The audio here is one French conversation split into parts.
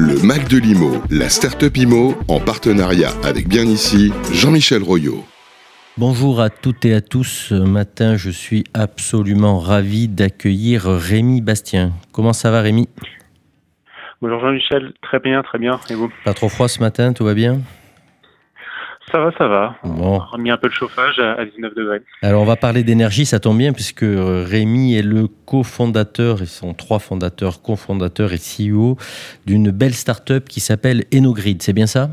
Le Mac de l'IMO, la start-up IMO, en partenariat avec bien ici, Jean-Michel Royot. Bonjour à toutes et à tous. Ce matin, je suis absolument ravi d'accueillir Rémi Bastien. Comment ça va, Rémi? Bonjour Jean-Michel, très bien, très bien. Et vous? Pas trop froid ce matin, tout va bien? Ça va, ça va. Bon. On a remis un peu de chauffage à 19 degrés. Alors on va parler d'énergie, ça tombe bien puisque Rémi est le cofondateur, ils sont trois fondateurs, cofondateurs et CEO d'une belle start-up qui s'appelle Enogrid, c'est bien ça?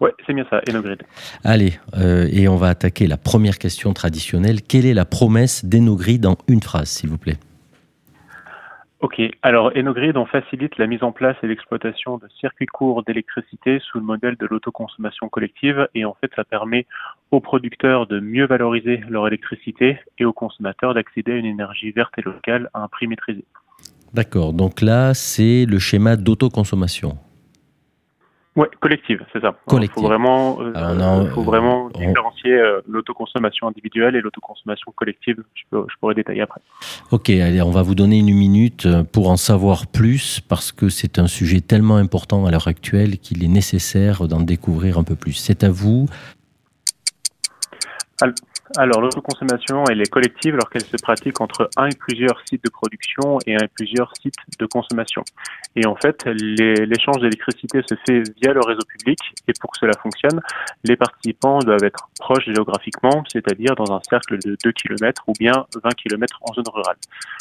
Oui, c'est bien ça, Enogrid. Allez, euh, et on va attaquer la première question traditionnelle. Quelle est la promesse d'Enogrid en une phrase, s'il vous plaît? Ok, alors Enogrid, on facilite la mise en place et l'exploitation de circuits courts d'électricité sous le modèle de l'autoconsommation collective et en fait ça permet aux producteurs de mieux valoriser leur électricité et aux consommateurs d'accéder à une énergie verte et locale à un prix maîtrisé. D'accord, donc là c'est le schéma d'autoconsommation. Oui, collective, c'est ça. Il faut vraiment, euh, faut vraiment différencier euh, l'autoconsommation individuelle et l'autoconsommation collective. Je, je, pourrais détailler après. Ok, allez, on va vous donner une minute euh, pour en savoir plus parce que c'est un sujet tellement important à l'heure actuelle qu'il est nécessaire d'en découvrir un peu plus. C'est à vous. Alors, l'autoconsommation, elle est collective lorsqu'elle se pratique entre un et plusieurs sites de production et un et plusieurs sites de consommation. Et en fait, l'échange d'électricité se fait via le réseau public et pour que cela fonctionne, les participants doivent être proches géographiquement, c'est-à-dire dans un cercle de 2 km ou bien 20 km en zone rurale.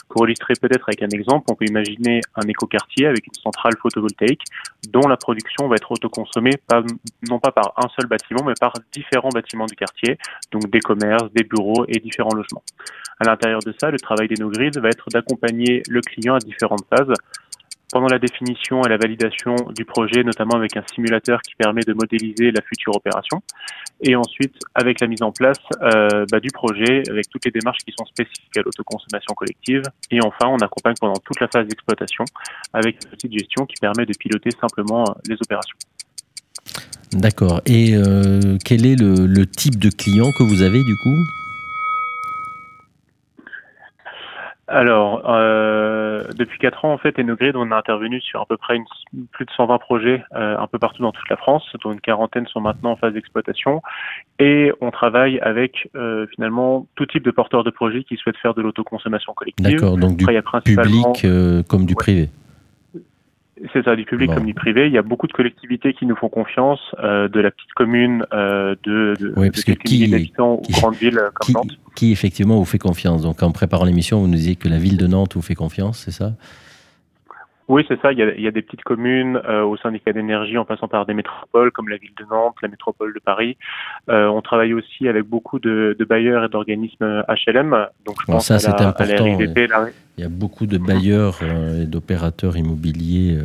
Pour illustrer peut-être avec un exemple, on peut imaginer un écoquartier avec une centrale photovoltaïque dont la production va être autoconsommée pas, non pas par un seul bâtiment, mais par différents bâtiments du quartier, donc des commerces, des bureaux et différents logements. À l'intérieur de ça, le travail d'EnoGrid va être d'accompagner le client à différentes phases pendant la définition et la validation du projet, notamment avec un simulateur qui permet de modéliser la future opération, et ensuite avec la mise en place euh, bah, du projet, avec toutes les démarches qui sont spécifiques à l'autoconsommation collective, et enfin on accompagne pendant toute la phase d'exploitation avec une petite gestion qui permet de piloter simplement euh, les opérations. D'accord. Et euh, quel est le, le, type de client que vous avez du coup? Alors, euh, depuis 4 ans, en fait, Enogrid, on a intervenu sur à peu près une, plus de 120 projets euh, un peu partout dans toute la France, dont une quarantaine sont maintenant en phase d'exploitation. Et on travaille avec euh, finalement tout type de porteurs de projets qui souhaitent faire de l'autoconsommation collective. D'accord, donc du public comme du ouais. privé. C'est ça, du public Bon. comme du privé. Il y a beaucoup de collectivités qui nous font confiance, euh, de la petite commune, euh, de, de, Oui, de parce que quelques qui- d'habitants ou grandes villes euh, comme Qui, Nantes. qui, effectivement vous fait confiance Donc en préparant l'émission, vous nous disiez que la ville de Nantes vous fait confiance, c'est ça? Oui, c'est ça. Il y, a, il y a des petites communes euh, au syndicat d'énergie en passant par des métropoles comme la ville de Nantes, la métropole de Paris. Euh, on travaille aussi avec beaucoup de, de bailleurs et d'organismes HLM. Donc je Bon, pense ça, c'est la, important, la RIVP, la- Il y a beaucoup de bailleurs euh, et d'opérateurs immobiliers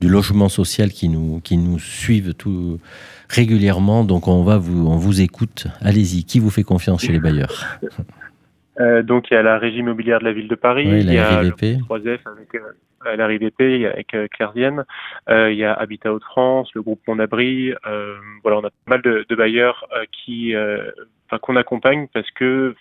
du logement social qui nous, qui nous suivent tout régulièrement. Donc on va vous, on vous écoute. Allez-y. Qui vous fait confiance chez les bailleurs? Donc il y a la régie immobilière de la ville de Paris, Oui, il y la a le RIVP. 3F avec euh, la avec euh, Clairvienne, euh, il y a Habitat Hauts-de-France, le groupe Mon Abri, euh, voilà, on a pas mal de, de bailleurs qui, enfin, qu'on accompagne parce que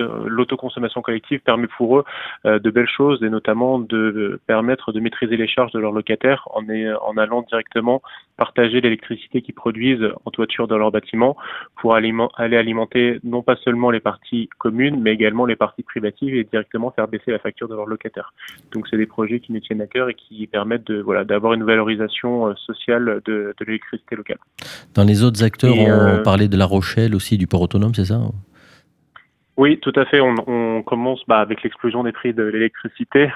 euh, l'autoconsommation collective permet pour eux euh, de belles choses et notamment de permettre de maîtriser les charges de leurs locataires en, est, en allant directement partager l'électricité qu'ils produisent en toiture dans leur bâtiment pour aliment- aller alimenter non pas seulement les parties communes, mais également les parties privatives et directement faire baisser la facture de leurs locataires. Donc c'est des projets qui nous tiennent à cœur et qui permettent de voilà d'avoir une valorisation euh, sociale de, de l'électricité locale. Dans les autres acteurs, Et, on euh, parlait de La Rochelle aussi, du port autonome, c'est ça Oui, tout à fait. On, commence bah, avec l'explosion des prix de l'électricité.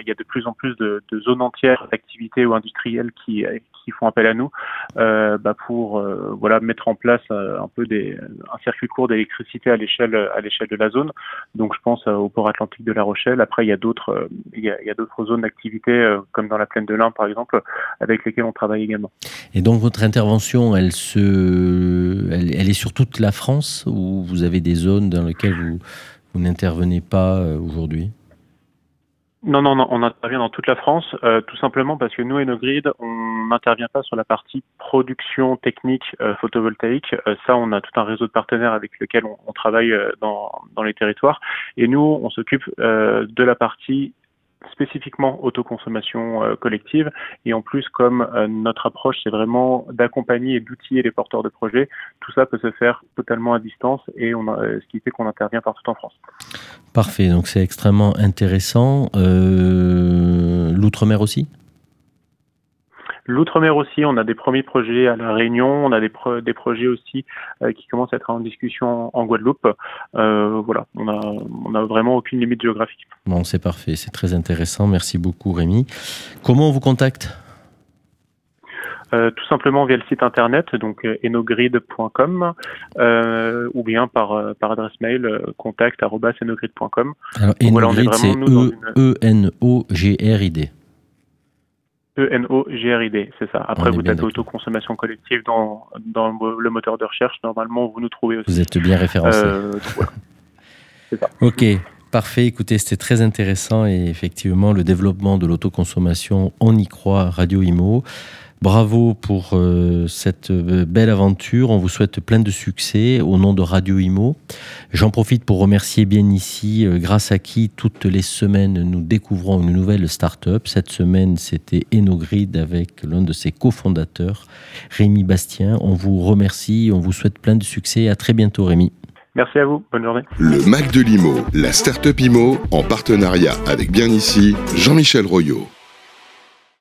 Il y a de plus en plus de, de zones entières d'activités ou industrielles qui, qui font appel à nous euh, bah, pour euh, voilà mettre en place euh, un peu des, un circuit court d'électricité à l'échelle à l'échelle de la zone. Donc je pense au port atlantique de La Rochelle. Après il y a d'autres il y a, il y a d'autres zones d'activité comme dans la plaine de l'Ain par exemple avec lesquelles on travaille également. Et donc votre intervention, elle, se, elle, elle est sur toute la France ou vous avez des zones dans lesquelles vous, vous n'intervenez pas aujourd'hui? Non, non, non, on intervient dans toute la France, euh, tout simplement parce que nous, Enogrid, on n'intervient pas sur la partie production technique euh, photovoltaïque. Euh, ça, on a tout un réseau de partenaires avec lequel on, travaille euh, dans, les territoires. Et nous, on s'occupe de la partie spécifiquement autoconsommation collective. Et en plus, comme notre approche, c'est vraiment d'accompagner et d'outiller les porteurs de projets, tout ça peut se faire totalement à distance et ce qui fait qu'on intervient partout en France. Parfait, donc c'est extrêmement intéressant. L'outre-mer aussi? L'outre-mer aussi, on a des premiers projets à La Réunion, on a des, des projets aussi euh, qui commencent à être en discussion en Guadeloupe. Euh, voilà, on n'a on a vraiment aucune limite géographique. Bon, c'est parfait, c'est très intéressant. Merci beaucoup Rémi. Comment on vous contacte? Euh, tout simplement via le site internet, donc enogrid.com, euh, ou bien par, par adresse mail contact.enogrid.com. Alors, Enogrid, c'est E-N-O-G-R-I-D. E-N-O-G-R-I-D, c'est ça. Après, vous tapez autoconsommation collective dans, dans le moteur de recherche. Normalement, vous nous trouvez aussi. Vous êtes bien référencé. Euh, ça. Ok. Parfait, écoutez, c'était très intéressant et effectivement, le développement de l'autoconsommation, on y croit, Radio Imo. Bravo pour euh, cette euh, belle aventure. On vous souhaite plein de succès au nom de Radio Imo. J'en profite pour remercier bien ici, euh, grâce à qui toutes les semaines nous découvrons une nouvelle start-up. Cette semaine, c'était Enogrid avec l'un de ses cofondateurs, Rémi Bastien. On vous remercie, on vous souhaite plein de succès. À très bientôt, Rémi. Merci à vous. Bonne journée. Le Mac de l'Imo, la start-up Imo, en partenariat avec bien ici, Jean-Michel Royot.